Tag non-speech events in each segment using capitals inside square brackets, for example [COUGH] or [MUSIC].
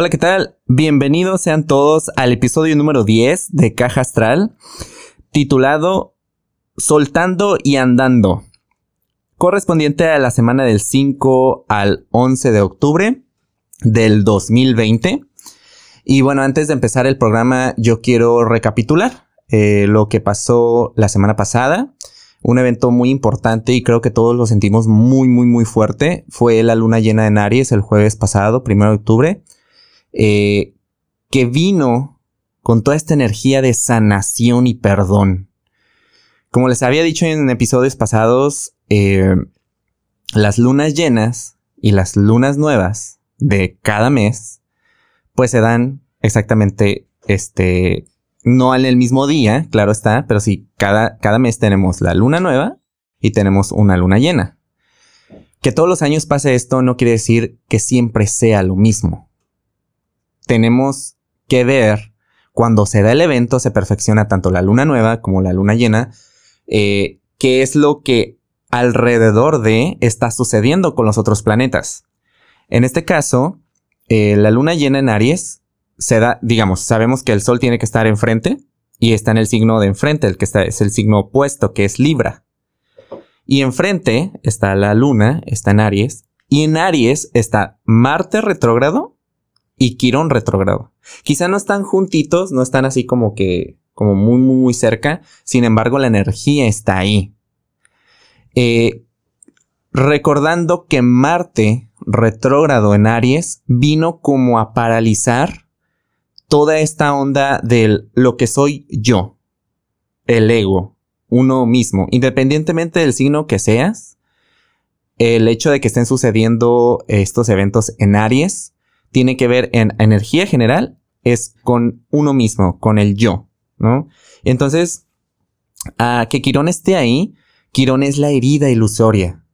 Hola, ¿qué tal? Bienvenidos sean todos al episodio número 10 de Caja Astral, titulado Soltando y Andando, correspondiente a la semana del 5 al 11 de octubre del 2020. Y bueno, antes de empezar el programa, yo quiero recapitular eh, lo que pasó la semana pasada. Un evento muy importante y creo que todos lo sentimos muy, muy, muy fuerte. Fue la luna llena en Aries el jueves pasado, primero de octubre. Eh, que vino con toda esta energía de sanación y perdón. Como les había dicho en episodios pasados, eh, las lunas llenas y las lunas nuevas de cada mes, pues se dan exactamente, este, no en el mismo día, claro está, pero sí, cada, cada mes tenemos la luna nueva y tenemos una luna llena. Que todos los años pase esto no quiere decir que siempre sea lo mismo tenemos que ver cuando se da el evento, se perfecciona tanto la luna nueva como la luna llena, eh, qué es lo que alrededor de está sucediendo con los otros planetas. En este caso, eh, la luna llena en Aries se da, digamos, sabemos que el Sol tiene que estar enfrente y está en el signo de enfrente, el que está, es el signo opuesto, que es Libra. Y enfrente está la luna, está en Aries, y en Aries está Marte retrógrado y Quirón retrogrado. Quizá no están juntitos, no están así como que, como muy, muy, cerca. Sin embargo, la energía está ahí. Eh, recordando que Marte retrógrado en Aries vino como a paralizar toda esta onda de lo que soy yo, el ego, uno mismo, independientemente del signo que seas, el hecho de que estén sucediendo estos eventos en Aries tiene que ver en energía general, es con uno mismo, con el yo, ¿no? Entonces, a que Quirón esté ahí, Quirón es la herida ilusoria.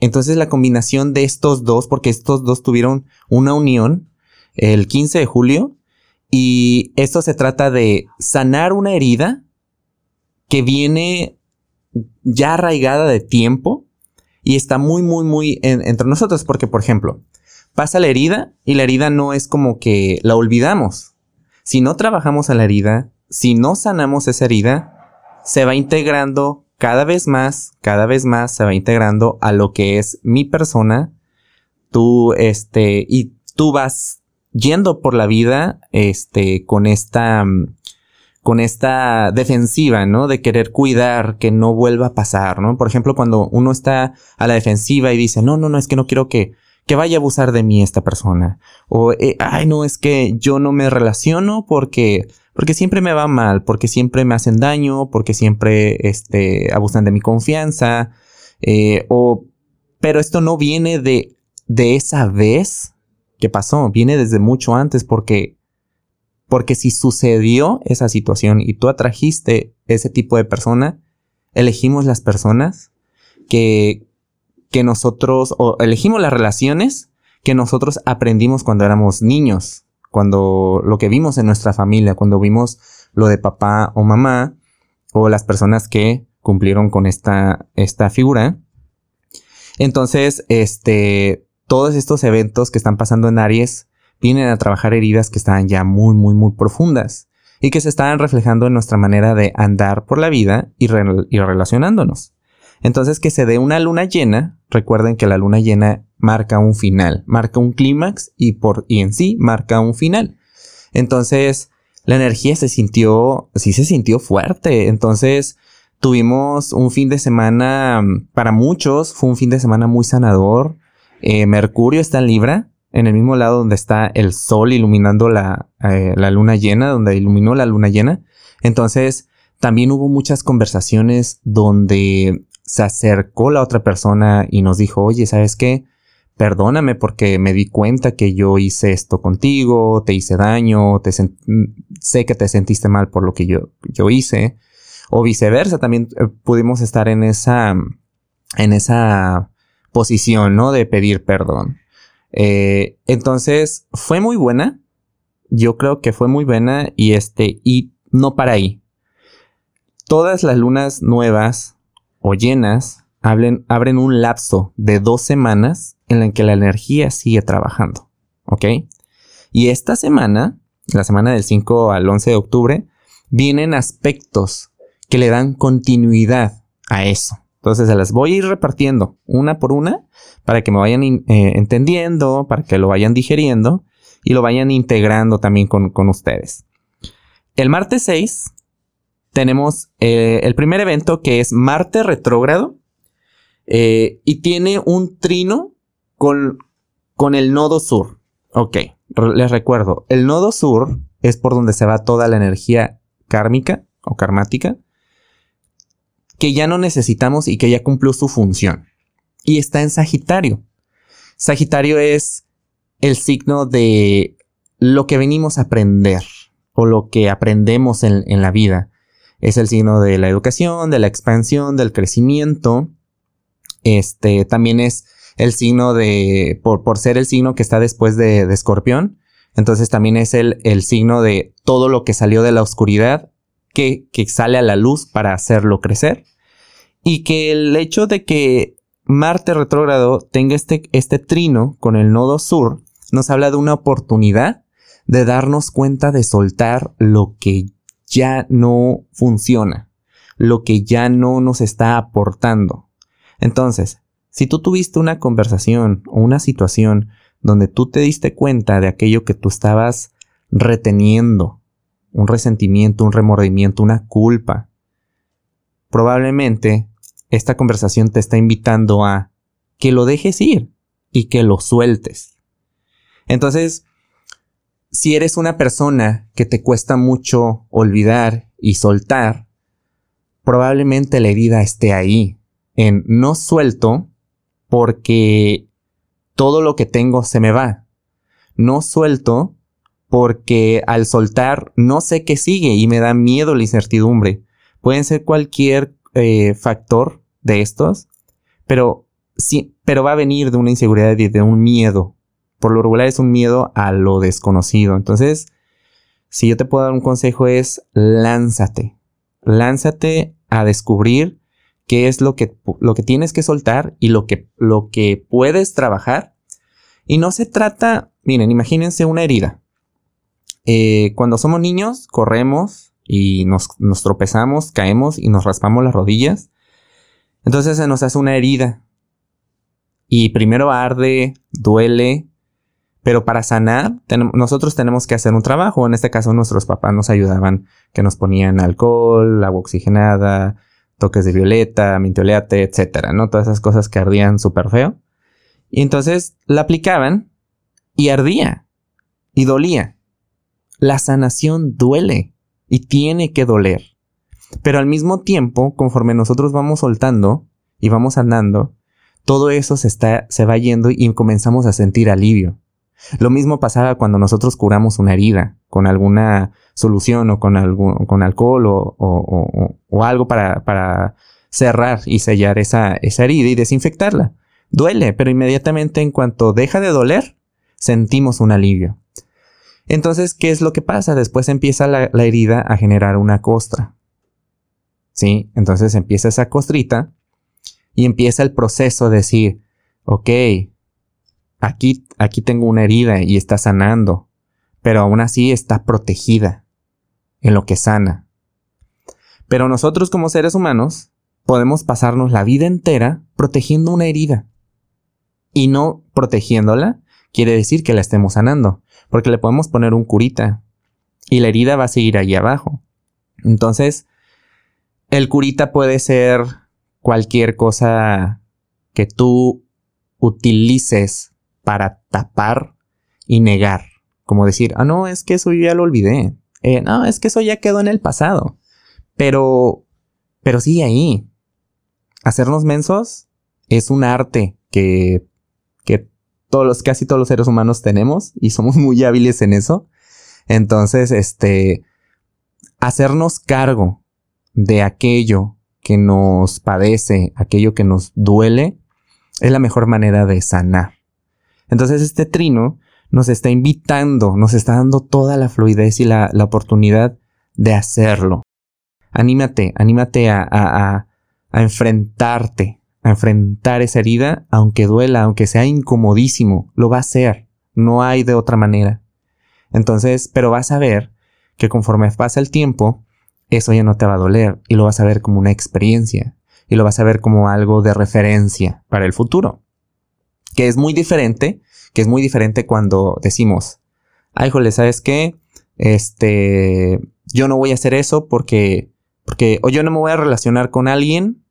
Entonces la combinación de estos dos, porque estos dos tuvieron una unión el 15 de julio, y esto se trata de sanar una herida que viene ya arraigada de tiempo y está muy, muy, muy entre nosotros, porque por ejemplo, pasa la herida y la herida no es como que la olvidamos. Si no trabajamos a la herida, si no sanamos esa herida, se va integrando cada vez más, cada vez más se va integrando a lo que es mi persona. Tú, este, y tú vas yendo por la vida, este, con esta, con esta defensiva, ¿no? De querer cuidar que no vuelva a pasar, ¿no? Por ejemplo, cuando uno está a la defensiva y dice, no, no, no, es que no quiero que, que vaya a abusar de mí esta persona. O, eh, ay, no, es que yo no me relaciono porque, porque siempre me va mal, porque siempre me hacen daño, porque siempre, este, abusan de mi confianza. Eh, o, pero esto no viene de, de esa vez que pasó, viene desde mucho antes porque, porque si sucedió esa situación y tú atrajiste ese tipo de persona, elegimos las personas que, que nosotros, o elegimos las relaciones que nosotros aprendimos cuando éramos niños, cuando lo que vimos en nuestra familia, cuando vimos lo de papá o mamá, o las personas que cumplieron con esta, esta figura. Entonces, este, todos estos eventos que están pasando en Aries vienen a trabajar heridas que están ya muy, muy, muy profundas y que se están reflejando en nuestra manera de andar por la vida y, y relacionándonos. Entonces que se dé una luna llena, recuerden que la luna llena marca un final, marca un clímax y por y en sí marca un final. Entonces la energía se sintió, sí se sintió fuerte. Entonces tuvimos un fin de semana, para muchos fue un fin de semana muy sanador. Eh, Mercurio está en Libra, en el mismo lado donde está el Sol iluminando la, eh, la luna llena, donde iluminó la luna llena. Entonces también hubo muchas conversaciones donde se acercó la otra persona y nos dijo, oye, ¿sabes qué? Perdóname porque me di cuenta que yo hice esto contigo, te hice daño, te sé que te sentiste mal por lo que yo, yo hice. O viceversa, también eh, pudimos estar en esa, en esa posición, ¿no? De pedir perdón. Eh, entonces, fue muy buena. Yo creo que fue muy buena y este, y no para ahí. Todas las lunas nuevas o llenas abren un lapso de dos semanas en la que la energía sigue trabajando. ¿Ok? Y esta semana, la semana del 5 al 11 de octubre, vienen aspectos que le dan continuidad a eso. Entonces se las voy a ir repartiendo una por una para que me vayan eh, entendiendo, para que lo vayan digeriendo y lo vayan integrando también con, ustedes. El martes 6 tenemos eh, el primer evento que es Marte retrógrado eh, y tiene un trino con, con el nodo sur. Ok, les recuerdo, el nodo sur es por donde se va toda la energía kármica o karmática que ya no necesitamos y que ya cumplió su función. Y está en Sagitario. Sagitario es el signo de lo que venimos a aprender o lo que aprendemos en, la vida. Es el signo de la educación, de la expansión, del crecimiento. Este también es el signo de, por, por ser el signo que está después de, Escorpión. Entonces también es el, el signo de todo lo que salió de la oscuridad que, que sale a la luz para hacerlo crecer y que el hecho de que Marte retrógrado tenga este, este trino con el nodo sur nos habla de una oportunidad de darnos cuenta de soltar lo que ya no funciona, lo que ya no nos está aportando. Entonces, si tú tuviste una conversación o una situación donde tú te diste cuenta de aquello que tú estabas reteniendo, un resentimiento, un remordimiento, una culpa, probablemente esta conversación te está invitando a que lo dejes ir y que lo sueltes. Entonces, si eres una persona que te cuesta mucho olvidar y soltar, probablemente la herida esté ahí, en no suelto porque todo lo que tengo se me va. No suelto porque al soltar no sé qué sigue y me da miedo la incertidumbre. Pueden ser cualquier eh, factor de estos, pero sí, pero va a venir de una inseguridad y de un miedo. Por lo regular es un miedo a lo desconocido. Entonces, si yo te puedo dar un consejo es lánzate. Lánzate a descubrir qué es lo que, lo que tienes que soltar y lo que, lo que puedes trabajar. Y no se trata, miren, imagínense una herida. Eh, cuando somos niños, corremos y nos, nos tropezamos, caemos y nos raspamos las rodillas. Entonces se nos hace una herida. Y primero arde, duele, pero para sanar nosotros tenemos que hacer un trabajo. En este caso nuestros papás nos ayudaban, que nos ponían alcohol, agua oxigenada, toques de violeta, mintoleate, etcétera, ¿no? Todas esas cosas que ardían súper feo. Y entonces la aplicaban y ardía y dolía. La sanación duele y tiene que doler. Pero al mismo tiempo, conforme nosotros vamos soltando y vamos andando, todo eso se, está, se va yendo y comenzamos a sentir alivio. Lo mismo pasaba cuando nosotros curamos una herida con alguna solución o con, algún, con alcohol o, o, o, algo para, para, cerrar y sellar esa, esa herida y desinfectarla. Duele, pero inmediatamente en cuanto deja de doler, sentimos un alivio. Entonces, ¿qué es lo que pasa? Después empieza la, la herida a generar una costra. ¿sí? Entonces empieza esa costrita y empieza el proceso de decir, ok, aquí, aquí tengo una herida y está sanando, pero aún así está protegida en lo que sana. Pero nosotros como seres humanos podemos pasarnos la vida entera protegiendo una herida. Y no protegiéndola quiere decir que la estemos sanando, porque le podemos poner un curita y la herida va a seguir ahí abajo. Entonces, el curita puede ser cualquier cosa que tú utilices para tapar y negar. Como decir, ah, no, es que eso ya lo olvidé. Eh, no, es que eso ya quedó en el pasado. Pero, pero sigue ahí. Hacernos mensos es un arte que, que todos los, casi todos los seres humanos tenemos y somos muy hábiles en eso. Entonces, este, hacernos cargo de aquello que nos padece, aquello que nos duele, es la mejor manera de sanar. Entonces este trino nos está invitando, nos está dando toda la fluidez y la, oportunidad de hacerlo. Anímate, anímate a, a, enfrentarte, a enfrentar esa herida, aunque duela, aunque sea incomodísimo, lo va a hacer, no hay de otra manera. Entonces, pero vas a ver que conforme pasa el tiempo, eso ya no te va a doler y lo vas a ver como una experiencia y lo vas a ver como algo de referencia para el futuro. Que es muy diferente, que es muy diferente cuando decimos, ay, jole, ¿sabes qué? Este, yo no voy a hacer eso porque, porque, o yo no me voy a relacionar con alguien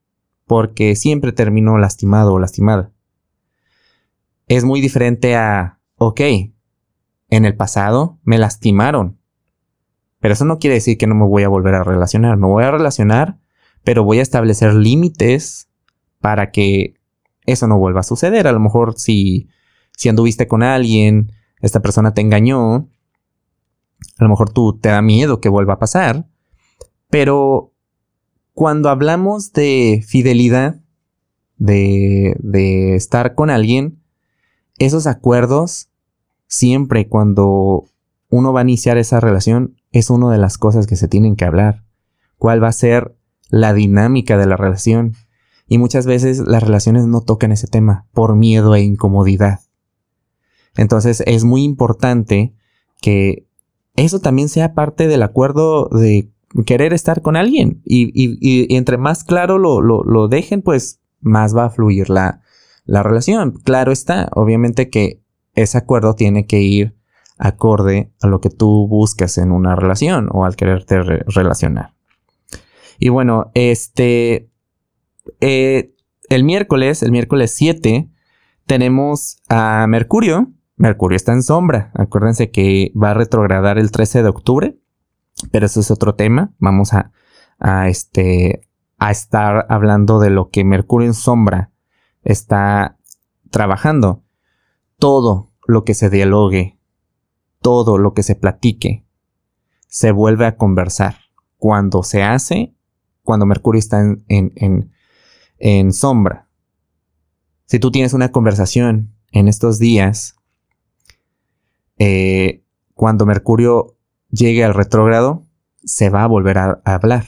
porque siempre termino lastimado o lastimada. Es muy diferente a, ok, en el pasado me lastimaron, pero eso no quiere decir que no me voy a volver a relacionar. Me voy a relacionar, pero voy a establecer límites para que eso no vuelva a suceder. A lo mejor si, si anduviste con alguien, esta persona te engañó, a lo mejor tú te da miedo que vuelva a pasar. Pero cuando hablamos de fidelidad, de, de estar con alguien, esos acuerdos, siempre cuando uno va a iniciar esa relación, es una de las cosas que se tienen que hablar. ¿Cuál va a ser la dinámica de la relación? Y muchas veces las relaciones no tocan ese tema por miedo e incomodidad. Entonces es muy importante que eso también sea parte del acuerdo de querer estar con alguien. Y, entre más claro lo, lo, dejen, pues más va a fluir la, la relación. Claro está, obviamente que ese acuerdo tiene que ir acorde a lo que tú buscas en una relación o al quererte relacionar. Y bueno, este, eh, el miércoles, el miércoles 7, tenemos a Mercurio. Mercurio está en sombra. Acuérdense que va a retrogradar el 13 de octubre, pero eso es otro tema. Vamos a, este, a estar hablando de lo que Mercurio en sombra está trabajando. Todo lo que se dialogue todo lo que se platique se vuelve a conversar. Cuando se hace, cuando Mercurio está en, en, sombra. Si tú tienes una conversación en estos días, eh, cuando Mercurio llegue al retrógrado, se va a volver a, hablar.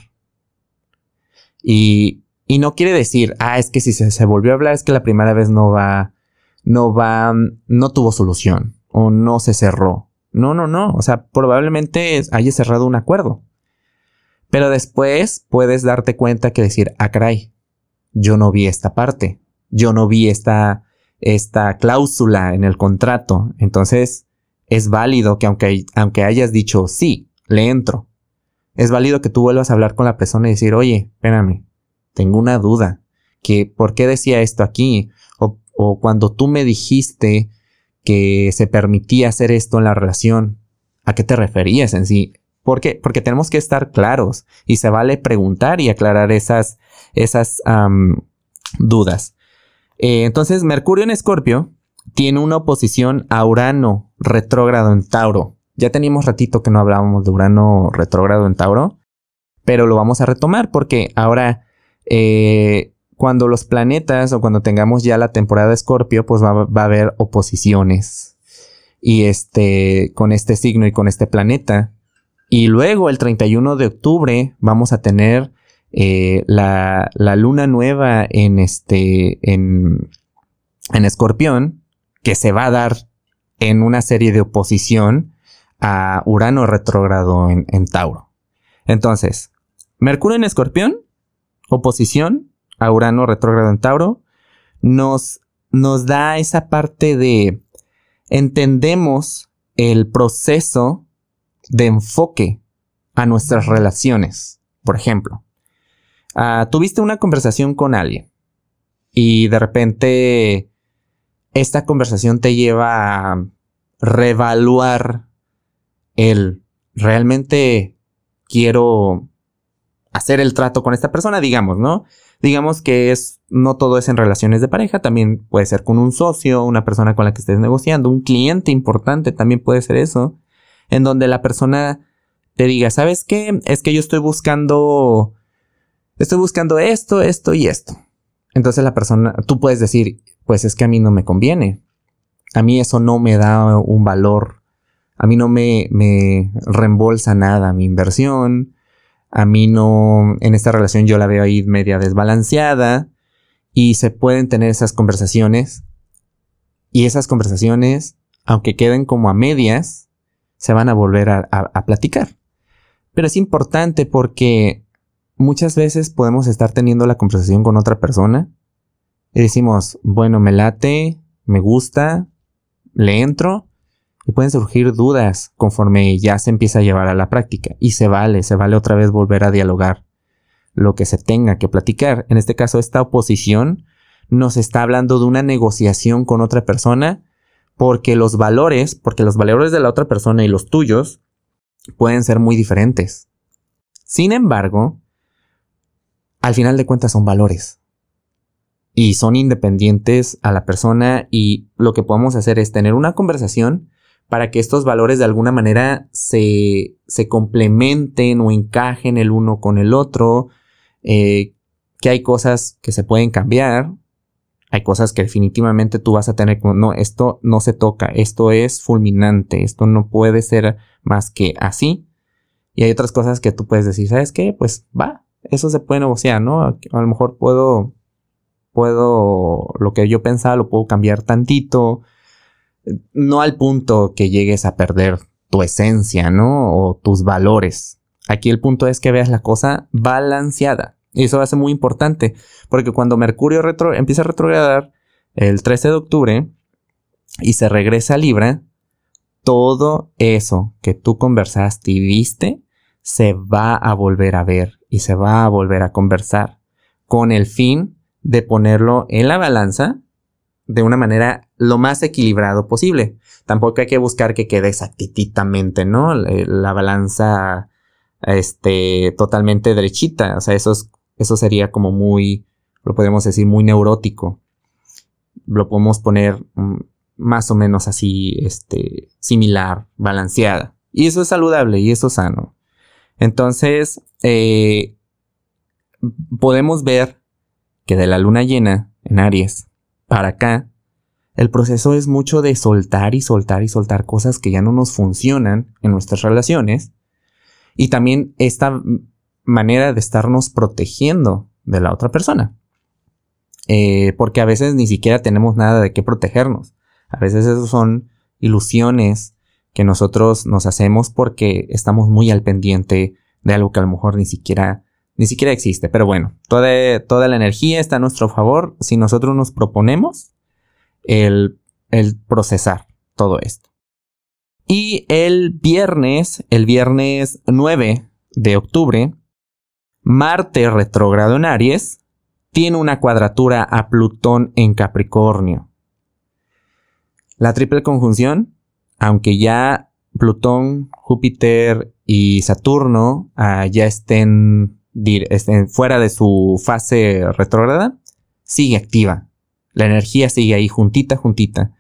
Y, y, no quiere decir, ah, es que si se, se, volvió a hablar es que la primera vez no va, no va, no tuvo solución o no se cerró. No, no, no. O sea, probablemente haya cerrado un acuerdo. Pero después puedes darte cuenta que decir, ah, caray, yo no vi esta parte. Yo no vi esta, esta cláusula en el contrato. Entonces, es válido que aunque, aunque hayas dicho, sí, le entro. Es válido que tú vuelvas a hablar con la persona y decir, oye, espérame, tengo una duda. Que, ¿por qué decía esto aquí? O, o cuando tú me dijiste que se permitía hacer esto en la relación. ¿A qué te referías en sí? ¿Por qué? Porque tenemos que estar claros y se vale preguntar y aclarar esas, esas dudas. Eh, entonces, Mercurio en Escorpio tiene una oposición a Urano retrógrado en Tauro. Ya teníamos ratito que no hablábamos de Urano retrógrado en Tauro, pero lo vamos a retomar porque ahora eh, cuando los planetas o cuando tengamos ya la temporada de Escorpio, pues va, a haber oposiciones. Y este, con este signo y con este planeta. Y luego el 31 de octubre vamos a tener eh, la, la, luna nueva en este, en, en Escorpión, que se va a dar en una serie de oposición a Urano retrógrado en, en Tauro. Entonces, Mercurio en Escorpión, oposición a Urano retrógrado en Tauro, nos, nos da esa parte de entendemos el proceso de enfoque a nuestras relaciones. Por ejemplo, ah, tuviste una conversación con alguien y de repente esta conversación te lleva a reevaluar el realmente quiero hacer el trato con esta persona, digamos, ¿no? Digamos que es, no todo es en relaciones de pareja, también puede ser con un socio, una persona con la que estés negociando, un cliente importante también puede ser eso, en donde la persona te diga, ¿sabes qué? Es que yo estoy buscando, estoy buscando esto, esto y esto. Entonces la persona, tú puedes decir, pues es que a mí no me conviene. A mí eso no me da un valor. A mí no me, me reembolsa nada mi inversión a mí no, en esta relación yo la veo ahí media desbalanceada y se pueden tener esas conversaciones y esas conversaciones, aunque queden como a medias, se van a volver a platicar. Pero es importante porque muchas veces podemos estar teniendo la conversación con otra persona y decimos, bueno, me late, me gusta, le entro y pueden surgir dudas conforme ya se empieza a llevar a la práctica y se vale, se vale otra vez volver a dialogar lo que se tenga que platicar. En este caso, esta oposición nos está hablando de una negociación con otra persona porque los valores, porque los valores de la otra persona y los tuyos pueden ser muy diferentes. Sin embargo, al final de cuentas son valores. Y son independientes a la persona y lo que podemos hacer es tener una conversación para que estos valores de alguna manera se, se complementen o encajen el uno con el otro, eh, que hay cosas que se pueden cambiar, hay cosas que definitivamente tú vas a tener como, no, esto no se toca, esto es fulminante, esto no puede ser más que así. Y hay otras cosas que tú puedes decir, ¿sabes qué? Pues va, eso se puede negociar, ¿no? A lo mejor puedo, puedo, lo que yo pensaba lo puedo cambiar tantito, no al punto que llegues a perder tu esencia, ¿no? O tus valores. Aquí el punto es que veas la cosa balanceada. Y eso va a ser muy importante, porque cuando Mercurio retro empieza a retrogradar el 13 de octubre y se regresa a Libra, todo eso que tú conversaste y viste se va a volver a ver y se va a volver a conversar con el fin de ponerlo en la balanza de una manera lo más equilibrado posible. Tampoco hay que buscar que quede exactitamente, ¿no? La balanza este totalmente derechita, o sea, eso es eso sería como muy, lo podemos decir, muy neurótico. Lo podemos poner mm, más o menos así, este, similar, balanceada. Y eso es saludable y eso es sano. Entonces, eh, podemos ver que de la luna llena en Aries para acá, el proceso es mucho de soltar y soltar y soltar cosas que ya no nos funcionan en nuestras relaciones. Y también esta manera de estarnos protegiendo de la otra persona. Eh, porque a veces ni siquiera tenemos nada de qué protegernos. A veces eso son ilusiones que nosotros nos hacemos porque estamos muy al pendiente de algo que a lo mejor ni siquiera, ni siquiera existe. Pero bueno, toda, toda la energía está a nuestro favor si nosotros nos proponemos el, el procesar todo esto. Y el viernes, el viernes 9 de octubre, Marte retrógrado en Aries tiene una cuadratura a Plutón en Capricornio. La triple conjunción, aunque ya Plutón, Júpiter y Saturno ah, ya estén, estén fuera de su fase retrógrada, sigue activa. La energía sigue ahí juntita, juntita.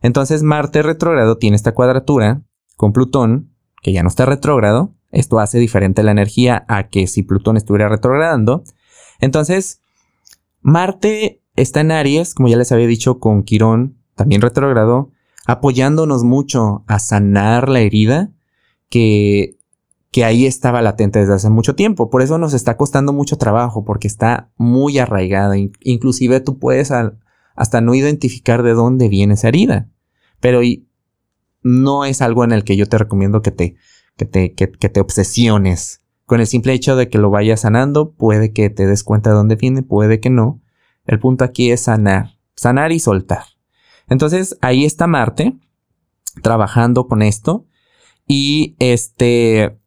Entonces Marte retrógrado tiene esta cuadratura con Plutón, que ya no está retrógrado, esto hace diferente la energía a que si Plutón estuviera retrogradando. Entonces, Marte está en Aries, como ya les había dicho, con Quirón, también retrogrado, apoyándonos mucho a sanar la herida que, que ahí estaba latente desde hace mucho tiempo. Por eso nos está costando mucho trabajo, porque está muy arraigada. Inclusive tú puedes hasta no identificar de dónde viene esa herida. Pero no es algo en el que yo te recomiendo que te que te, que, te obsesiones. Con el simple hecho de que lo vayas sanando, puede que te des cuenta de dónde viene, puede que no. El punto aquí es sanar, sanar y soltar. Entonces ahí está Marte trabajando con esto. Y este.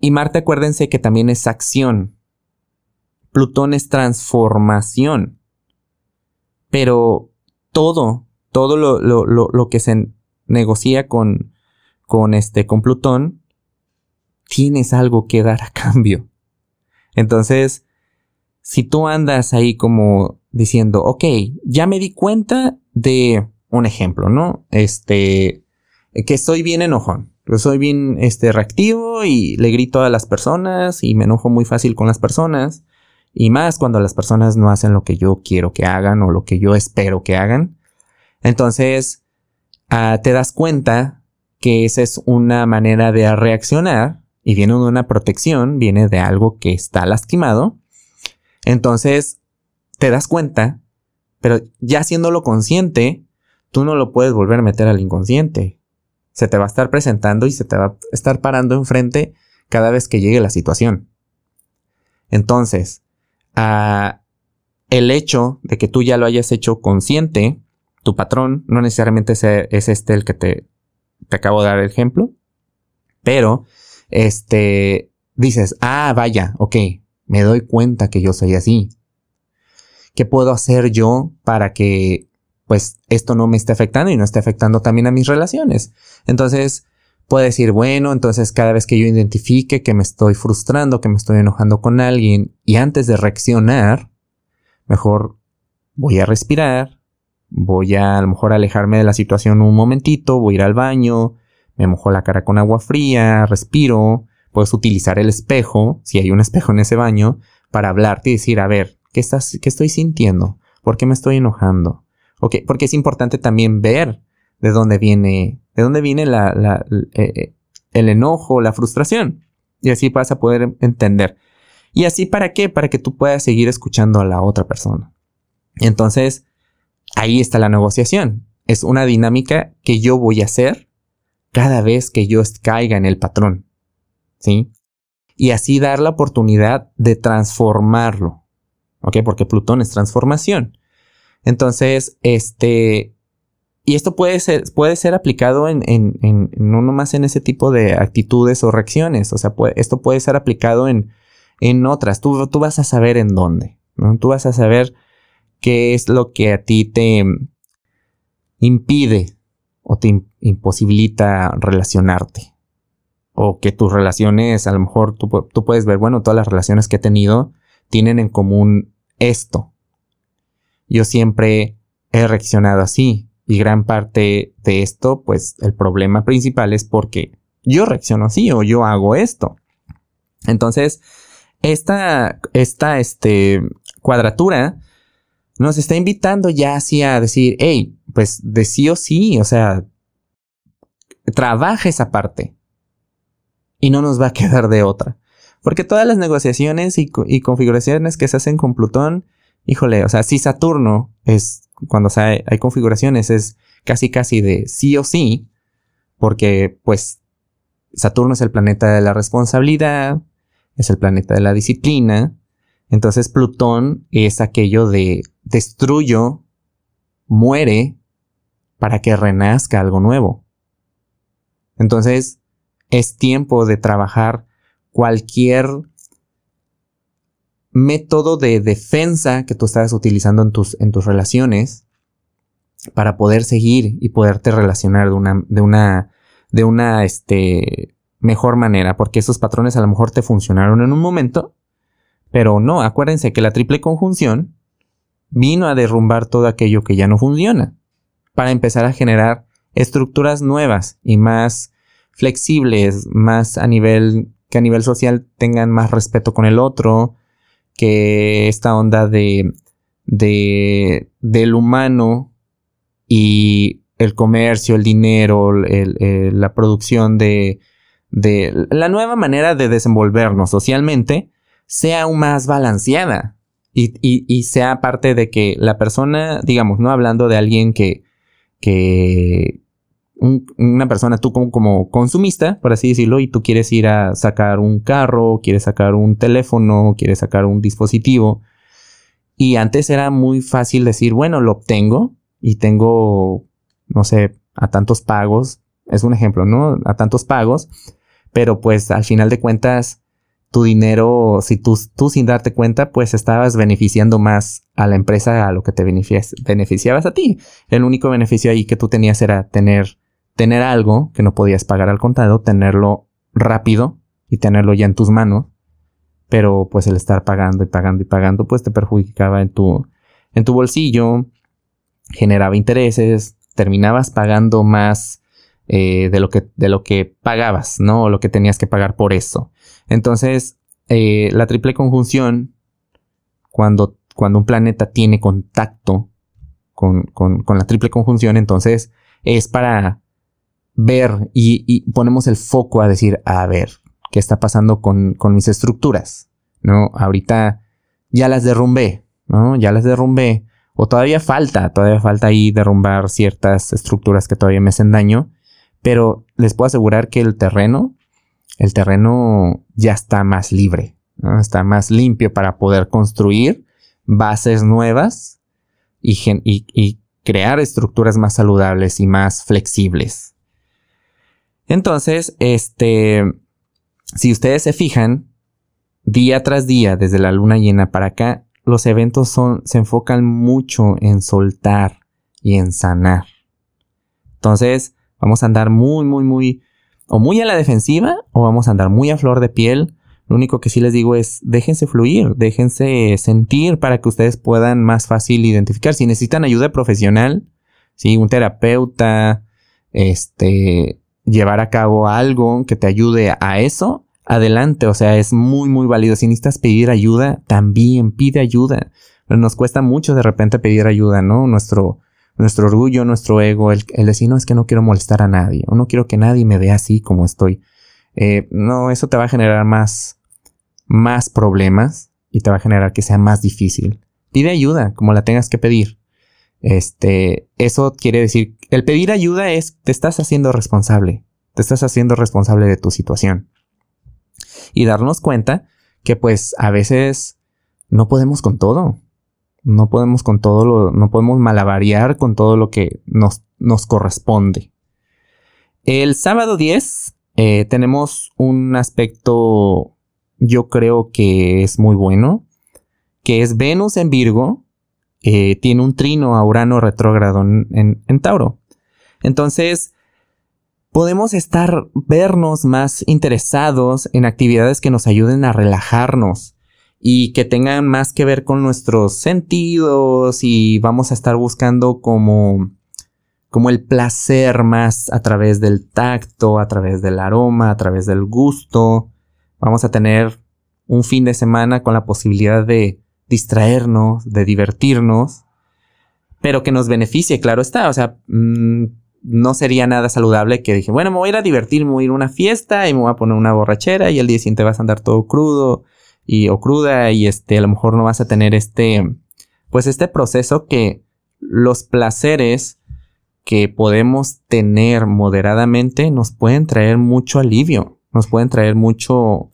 Y Marte, acuérdense que también es acción. Plutón es transformación. Pero todo, todo lo, lo, lo que se negocia con, con este, con Plutón, tienes algo que dar a cambio. Entonces, si tú andas ahí como diciendo, ok, ya me di cuenta de un ejemplo, ¿no? Este, que soy bien enojón, soy bien, este, reactivo y le grito a las personas y me enojo muy fácil con las personas. Y más cuando las personas no hacen lo que yo quiero que hagan o lo que yo espero que hagan. Entonces, ah, te das cuenta que esa es una manera de reaccionar y viene de una protección, viene de algo que está lastimado. Entonces, te das cuenta, pero ya haciéndolo consciente, tú no lo puedes volver a meter al inconsciente. se te va a estar presentando y se te va a estar parando enfrente cada vez que llegue la situación. Entonces, ah, el hecho de que tú ya lo hayas hecho consciente, tu patrón, no necesariamente es, este el que te, te acabo de dar el ejemplo, pero este dices, ah, vaya, ok, me doy cuenta que yo soy así. ¿Qué puedo hacer yo para que pues esto no me esté afectando y no esté afectando también a mis relaciones? Entonces, puede decir, bueno, entonces cada vez que yo identifique que me estoy frustrando, que me estoy enojando con alguien y antes de reaccionar, mejor voy a respirar, voy a a lo mejor alejarme de la situación un momentito, voy a ir al baño, me mojo la cara con agua fría, respiro, puedes utilizar el espejo, si hay un espejo en ese baño, para hablarte y decir, a ver, ¿qué, estás, qué estoy sintiendo? ¿Por qué me estoy enojando? Okay, porque es importante también ver de dónde viene, de dónde viene la, eh, eh, el enojo, la frustración. Y así vas a poder entender. ¿Y así para qué? Para que tú puedas seguir escuchando a la otra persona. Entonces, ahí está la negociación. Es una dinámica que yo voy a hacer cada vez que yo caiga en el patrón. ¿Sí? Y así dar la oportunidad de transformarlo. ¿Ok? Porque Plutón es transformación. Entonces, este, y esto puede ser, puede ser aplicado en, en, en, no nomás en ese tipo de actitudes o reacciones. O sea, esto puede ser aplicado en, en otras. Tú, tú vas a saber en dónde. ¿no? Tú vas a saber qué es lo que a ti te impide o te imposibilita relacionarte. O que tus relaciones, a lo mejor tú, tú puedes ver, bueno, todas las relaciones que he tenido tienen en común esto. Yo siempre he reaccionado así y gran parte de esto, pues el problema principal es porque yo reacciono así o yo hago esto. Entonces, esta, esta este, cuadratura nos está invitando ya así a decir, hey, pues de sí o sí, o sea, trabaja esa parte y no nos va a [LAUGHS] quedar de otra. Porque todas las negociaciones y, configuraciones que se hacen con Plutón, híjole, o sea, si Saturno es cuando hay configuraciones es casi casi de sí o sí, porque pues Saturno es el planeta de la responsabilidad, es el planeta de la disciplina, entonces Plutón es aquello de destruyo, muere para que renazca algo nuevo. Entonces es tiempo de trabajar cualquier método de defensa que tú estás utilizando en tus, en tus relaciones para poder seguir y poderte relacionar de una, de una, de una, este, mejor manera, porque esos patrones a lo mejor te funcionaron en un momento, pero no, acuérdense que la triple conjunción vino a derrumbar todo aquello que ya no funciona, para empezar a generar estructuras nuevas y más flexibles, más a nivel, que a nivel social tengan más respeto con el otro, que esta onda de, de del humano y el comercio, el dinero, la producción de, de la nueva manera de desenvolvernos socialmente sea aún más balanceada y, y, sea parte de que la persona, digamos, no hablando de alguien que, que, una persona, tú como, como, consumista, por así decirlo, y tú quieres ir a sacar un carro, quieres sacar un teléfono, quieres sacar un dispositivo. Y antes era muy fácil decir, bueno, lo obtengo y tengo, no sé, a tantos pagos. Es un ejemplo, ¿no? A tantos pagos. Pero pues al final de cuentas, tu dinero, si tú, tú sin darte cuenta, pues estabas beneficiando más a la empresa a lo que te beneficiabas a ti. El único beneficio ahí que tú tenías era tener tener algo que no podías pagar al contado, tenerlo rápido y tenerlo ya en tus manos, pero pues el estar pagando y pagando y pagando pues te perjudicaba en tu, en tu bolsillo, generaba intereses, terminabas pagando más eh, de, lo que, de lo que pagabas, ¿no? O lo que tenías que pagar por eso. Entonces, eh, la triple conjunción, cuando, cuando un planeta tiene contacto con, con, la triple conjunción, entonces es para ver y, ponemos el foco a decir, a ver, ¿qué está pasando con, con mis estructuras? ¿No? Ahorita ya las derrumbé, ¿no? Ya las derrumbé. O todavía falta, todavía falta ahí derrumbar ciertas estructuras que todavía me hacen daño. Pero les puedo asegurar que el terreno, el terreno ya está más libre, está más limpio para poder construir bases nuevas y, crear estructuras más saludables y más flexibles. Entonces, este, si ustedes se fijan, día tras día, desde la luna llena para acá, los eventos se enfocan mucho en soltar y en sanar. Entonces, vamos a andar muy, muy, muy, o muy a la defensiva, o vamos a andar muy a flor de piel. Lo único que sí les digo es, déjense fluir, déjense sentir para que ustedes puedan más fácil identificar. Si necesitan ayuda profesional, si un terapeuta, este, llevar a cabo algo que te ayude a eso, adelante, o sea, es muy, muy válido. Si necesitas pedir ayuda, también pide ayuda. Nos cuesta mucho de repente pedir ayuda, ¿no? Nuestro, nuestro orgullo, nuestro ego, el, decir, no, es que no quiero molestar a nadie, o no quiero que nadie me vea así como estoy. Eh, no, eso te va a generar más, más problemas y te va a generar que sea más difícil. Pide ayuda, como la tengas que pedir. Este, eso quiere decir, el pedir ayuda es, te estás haciendo responsable, te estás haciendo responsable de tu situación. Y darnos cuenta que pues a veces no podemos con todo. No podemos con todo lo, no podemos malavariar con todo lo que nos, nos corresponde. El sábado 10 eh, tenemos un aspecto, yo creo que es muy bueno, que es Venus en Virgo, eh, tiene un trino a Urano retrógrado en, en, Tauro. Entonces, podemos estar, vernos más interesados en actividades que nos ayuden a relajarnos y que tengan más que ver con nuestros sentidos y vamos a estar buscando como, como el placer más a través del tacto, a través del aroma, a través del gusto. Vamos a tener un fin de semana con la posibilidad de distraernos, de divertirnos, pero que nos beneficie, claro está. O sea, mm, no sería nada saludable que dije, bueno, me voy a ir a divertir, me voy a ir a una fiesta y me voy a poner una borrachera y el día siguiente vas a andar todo crudo y o cruda y este, a lo mejor no vas a tener este, pues este proceso que los placeres que podemos tener moderadamente nos pueden traer mucho alivio, nos pueden traer mucho,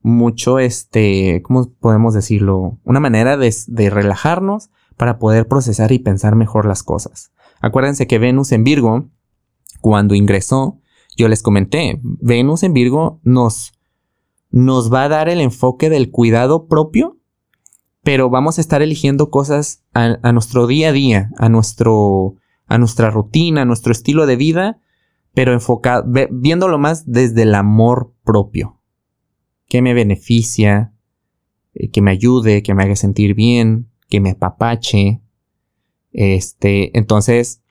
mucho, este, ¿cómo podemos decirlo? Una manera de, de relajarnos para poder procesar y pensar mejor las cosas. Acuérdense que Venus en Virgo, cuando ingresó, yo les comenté, Venus en Virgo nos, nos va a dar el enfoque del cuidado propio, pero vamos a estar eligiendo cosas a, nuestro día a día, a, nuestro, a nuestra rutina, a nuestro estilo de vida, pero enfocado, viéndolo más desde el amor propio que me beneficia, eh, que me ayude, que me haga sentir bien, que me apapache. Este, entonces,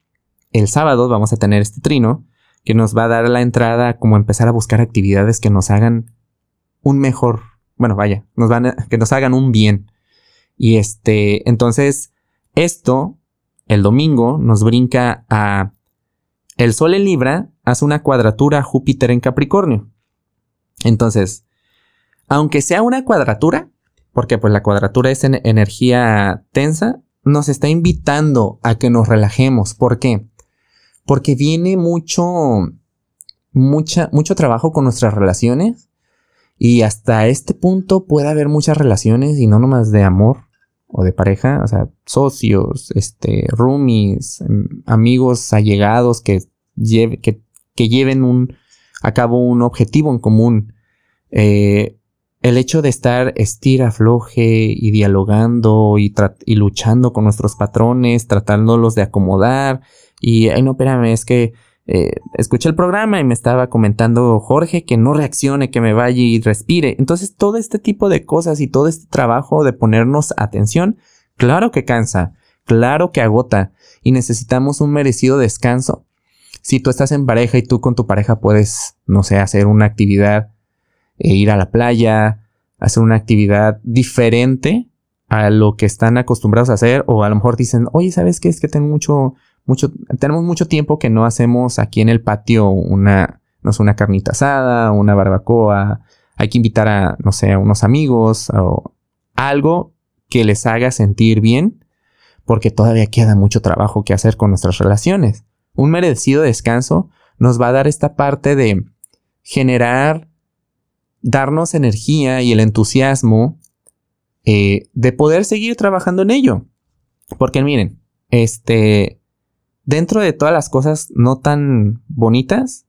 el sábado vamos a tener este trino que nos va a dar la entrada como empezar a buscar actividades que nos hagan un mejor, bueno, vaya, nos van que nos hagan un bien. Y este, entonces, esto, el domingo, nos brinca a el Sol en Libra hace una cuadratura a Júpiter en Capricornio. Entonces, aunque sea una cuadratura, porque pues la cuadratura es en energía tensa, nos está invitando a que nos relajemos. ¿Por qué? Porque viene mucho, mucha, mucho trabajo con nuestras relaciones y hasta este punto puede haber muchas relaciones y no nomás de amor o de pareja, o sea, socios, este, roomies, em, amigos allegados que, lleven un, a cabo un objetivo en común. Eh, el hecho de estar estira, floje y dialogando y, y, luchando con nuestros patrones, tratándolos de acomodar. Y, ay, no, espérame, es que eh, escuché el programa y me estaba comentando Jorge que no reaccione, que me vaya y respire. Entonces, todo este tipo de cosas y todo este trabajo de ponernos atención, claro que cansa, claro que agota y necesitamos un merecido descanso. Si tú estás en pareja y tú con tu pareja puedes, no sé, hacer una actividad e ir a la playa, hacer una actividad diferente a lo que están acostumbrados a hacer o a lo mejor dicen, oye, ¿sabes qué? Es que tengo mucho, tenemos mucho tiempo que no hacemos aquí en el patio una, no sé, una carnita asada, una barbacoa, hay que invitar a, no sé, a unos amigos o algo que les haga sentir bien porque todavía queda mucho trabajo que hacer con nuestras relaciones. Un merecido descanso nos va a dar esta parte de generar, darnos energía y el entusiasmo eh, de poder seguir trabajando en ello. Porque miren, este, dentro de todas las cosas no tan bonitas,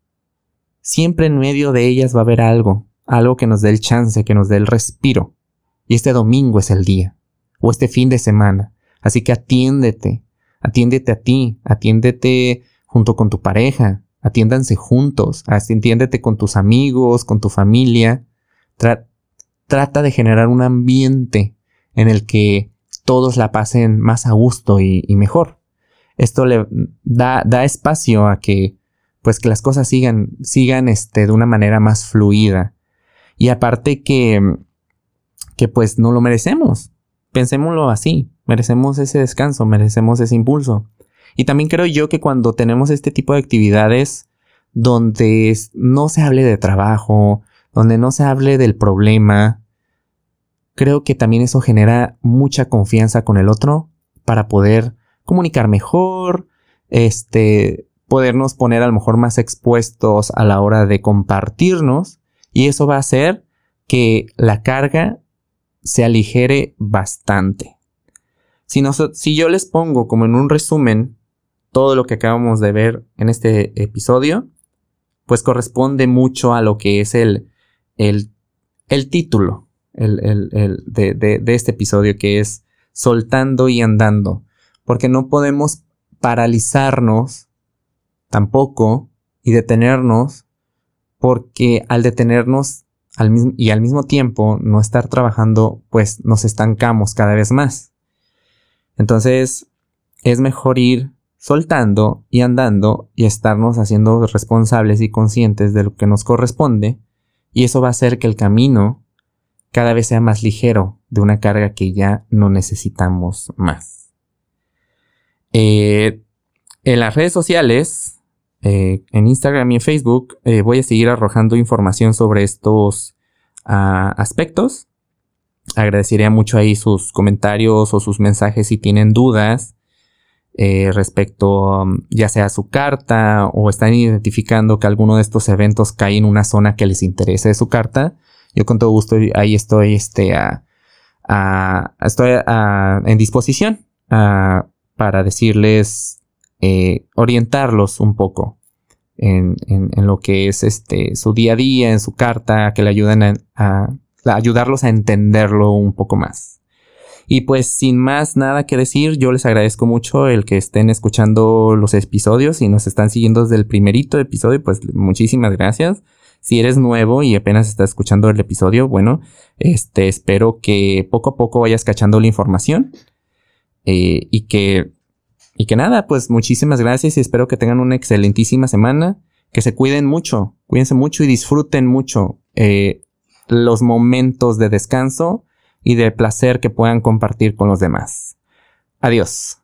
siempre en medio de ellas va a haber algo, algo que nos dé el chance, que nos dé el respiro. Y este domingo es el día, o este fin de semana. Así que atiéndete, atiéndete a ti, atiéndete junto con tu pareja, atiéndanse juntos, atiéndete con tus amigos, con tu familia. trata de generar un ambiente en el que todos la pasen más a gusto y, mejor. Esto le da, da, espacio a que, pues que las cosas sigan, sigan este, de una manera más fluida. Y aparte que, que pues no lo merecemos. Pensémoslo así. Merecemos ese descanso, merecemos ese impulso. Y también creo yo que cuando tenemos este tipo de actividades donde no se hable de trabajo, donde no se hable del problema, creo que también eso genera mucha confianza con el otro para poder comunicar mejor, este, podernos poner a lo mejor más expuestos a la hora de compartirnos y eso va a hacer que la carga se aligere bastante. Si, si yo les pongo como en un resumen todo lo que acabamos de ver en este episodio, pues corresponde mucho a lo que es el, el, el título el, de, de este episodio, que es soltando y andando. Porque no podemos paralizarnos tampoco y detenernos porque al detenernos y al mismo tiempo no estar trabajando, pues nos estancamos cada vez más. Entonces, es mejor ir soltando y andando y estarnos haciendo responsables y conscientes de lo que nos corresponde, y eso va a hacer que el camino cada vez sea más ligero de una carga que ya no necesitamos más. Eh, en las redes sociales, eh, en Instagram y en Facebook, eh, voy a seguir arrojando información sobre estos ah, aspectos. Agradecería mucho ahí sus comentarios o sus mensajes si tienen dudas respecto um, ya sea su carta o están identificando que alguno de estos eventos cae en una zona que les interese de su carta, yo con todo gusto ahí estoy, este, a, estoy en disposición para decirles, eh, orientarlos un poco en, lo que es este, su día a día, en su carta, que le ayuden a, ayudarlos a entenderlo un poco más. Y pues sin más nada que decir, yo les agradezco mucho el que estén escuchando los episodios y nos están siguiendo desde el primerito episodio, pues muchísimas gracias. Si eres nuevo y apenas estás escuchando el episodio, bueno, este espero que poco a poco vayas cachando la información eh, y que y que nada, pues muchísimas gracias y espero que tengan una excelentísima semana, que se cuiden mucho, cuídense mucho y disfruten mucho eh, los momentos de descanso y de placer que puedan compartir con los demás. Adiós.